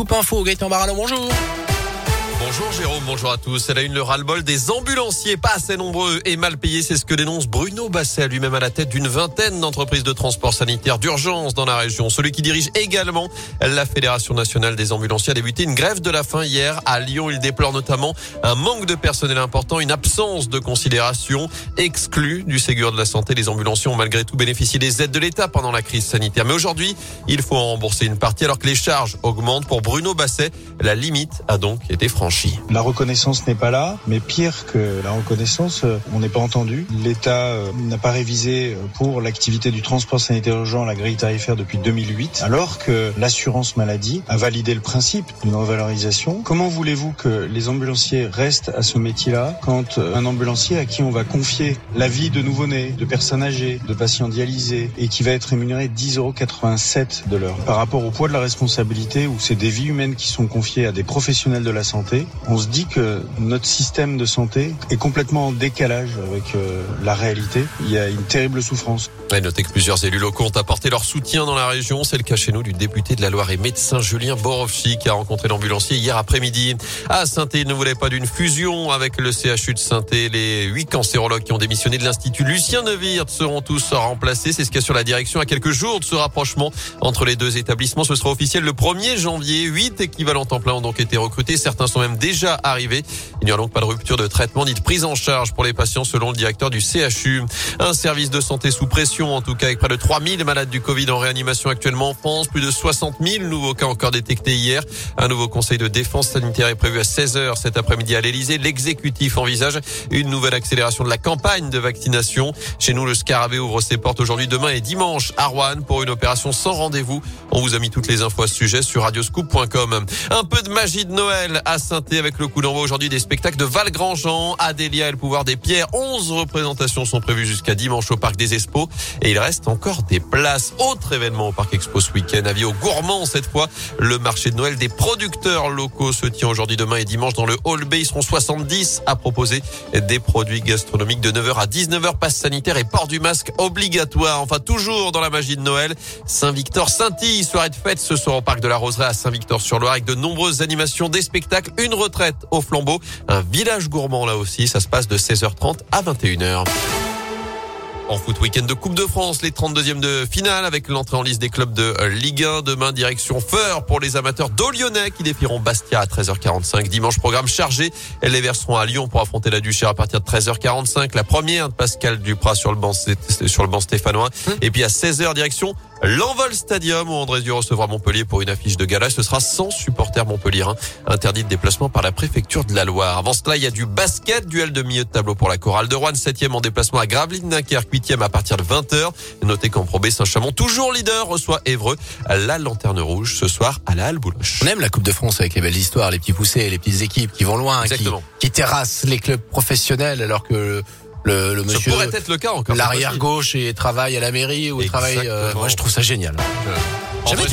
Coupe info, Gaëtan Barallon, bonjour. Bonjour Jérôme, bonjour à tous. Elle a une le ras-le-bol des ambulanciers, pas assez nombreux et mal payés. C'est ce que dénonce Bruno Basset, lui-même à la tête d'une vingtaine d'entreprises de transport sanitaire d'urgence dans la région. Celui qui dirige également la Fédération nationale des ambulanciers a débuté une grève de la faim hier à Lyon. Il déplore notamment un manque de personnel important, une absence de considération exclue du Ségur de la santé. Les ambulanciers ont malgré tout bénéficié des aides de l'État pendant la crise sanitaire. Mais aujourd'hui, il faut en rembourser une partie alors que les charges augmentent. Pour Bruno Basset, la limite a donc été franchie. La reconnaissance n'est pas là, mais pire que la reconnaissance, euh, on n'est pas entendu. L'État euh, n'a pas révisé euh, pour l'activité du transport sanitaire urgent la grille tarifaire depuis 2008, alors que l'assurance maladie a validé le principe d'une revalorisation. Comment voulez-vous que les ambulanciers restent à ce métier-là quand un ambulancier à qui on va confier la vie de nouveau-nés, de personnes âgées, de patients dialysés et qui va être rémunéré 10,87 euros de l'heure? Par rapport au poids de la responsabilité où c'est des vies humaines qui sont confiées à des professionnels de la santé on se dit que notre système de santé est complètement en décalage avec euh, la réalité. Il y a une terrible souffrance. Et notez que plusieurs élus locaux ont apporté leur soutien dans la région. C'est le cas chez nous du député de la Loire et médecin Julien Borowski qui a rencontré l'ambulancier hier après-midi. À saint il ne voulait pas d'une fusion avec le CHU de saint Les huit cancérologues qui ont démissionné de l'Institut Lucien Neuwirth seront tous remplacés. C'est ce qu'il y a sur la direction à quelques jours de ce rapprochement entre les deux établissements. Ce sera officiel le 1er janvier. Huit équivalents temps ont donc été recrutés. Certains sont même déjà arrivé. Il n'y aura donc pas de rupture de traitement ni de prise en charge pour les patients selon le directeur du CHU. Un service de santé sous pression, en tout cas avec près de 3000 malades du Covid en réanimation actuellement en France, plus de 60 000 nouveaux cas encore détectés hier. Un nouveau conseil de défense sanitaire est prévu à 16h cet après-midi à l'Elysée. L'exécutif envisage une nouvelle accélération de la campagne de vaccination. Chez nous, le Scarabée ouvre ses portes aujourd'hui, demain et dimanche à Rouen pour une opération sans rendez-vous. On vous a mis toutes les infos à ce sujet sur radioscoop.com. Un peu de magie de Noël à saint avec le coup d'envoi aujourd'hui des spectacles de Valgrandjean, Adélia et le pouvoir des pierres. 11 représentations sont prévues jusqu'à dimanche au Parc des Expos et il reste encore des places. Autre événement au Parc Expo ce week-end, avis aux gourmands cette fois. Le marché de Noël des producteurs locaux se tient aujourd'hui, demain et dimanche dans le Hall B. Ils seront 70 à proposer des produits gastronomiques de 9h à 19h. Passe sanitaire et port du masque obligatoire. Enfin, toujours dans la magie de Noël. Saint-Victor-Saint-Yves, soirée de fête ce soir au Parc de la Roseraie à Saint-Victor-sur-Loire avec de nombreuses animations, des spectacles, retraite au flambeau. Un village gourmand là aussi. Ça se passe de 16h30 à 21h. En foot week-end de Coupe de France, les 32e de finale avec l'entrée en liste des clubs de Ligue 1. Demain, direction Feur pour les amateurs d'Olyonnais qui défieront Bastia à 13h45. Dimanche, programme chargé. Les Verts seront à Lyon pour affronter la Duchère à partir de 13h45. La première de Pascal Duprat sur le banc, sur le banc stéphanois. Hum. Et puis à 16h, direction L'Envol Stadium où André Dieu recevra Montpellier pour une affiche de gala. Ce sera sans supporters Montpellier. Hein. Interdit de déplacement par la préfecture de la Loire. Avant cela, il y a du basket, duel de milieu de tableau pour la chorale de Rouen, 7e en déplacement à Gravelines Dunkerque, 8e à partir de 20h. Notez qu'en Pro Saint-Chamond, toujours leader, reçoit Évreux la lanterne rouge ce soir à la Halle Bouloche. On aime la Coupe de France avec les belles histoires, les petits poussés, les petites équipes qui vont loin, qui, qui terrassent les clubs professionnels alors que le, le monsieur. pourrait être le cas encore. L'arrière gauche et travaille à la mairie ou travaille. Euh, moi, je trouve ça génial. J'avais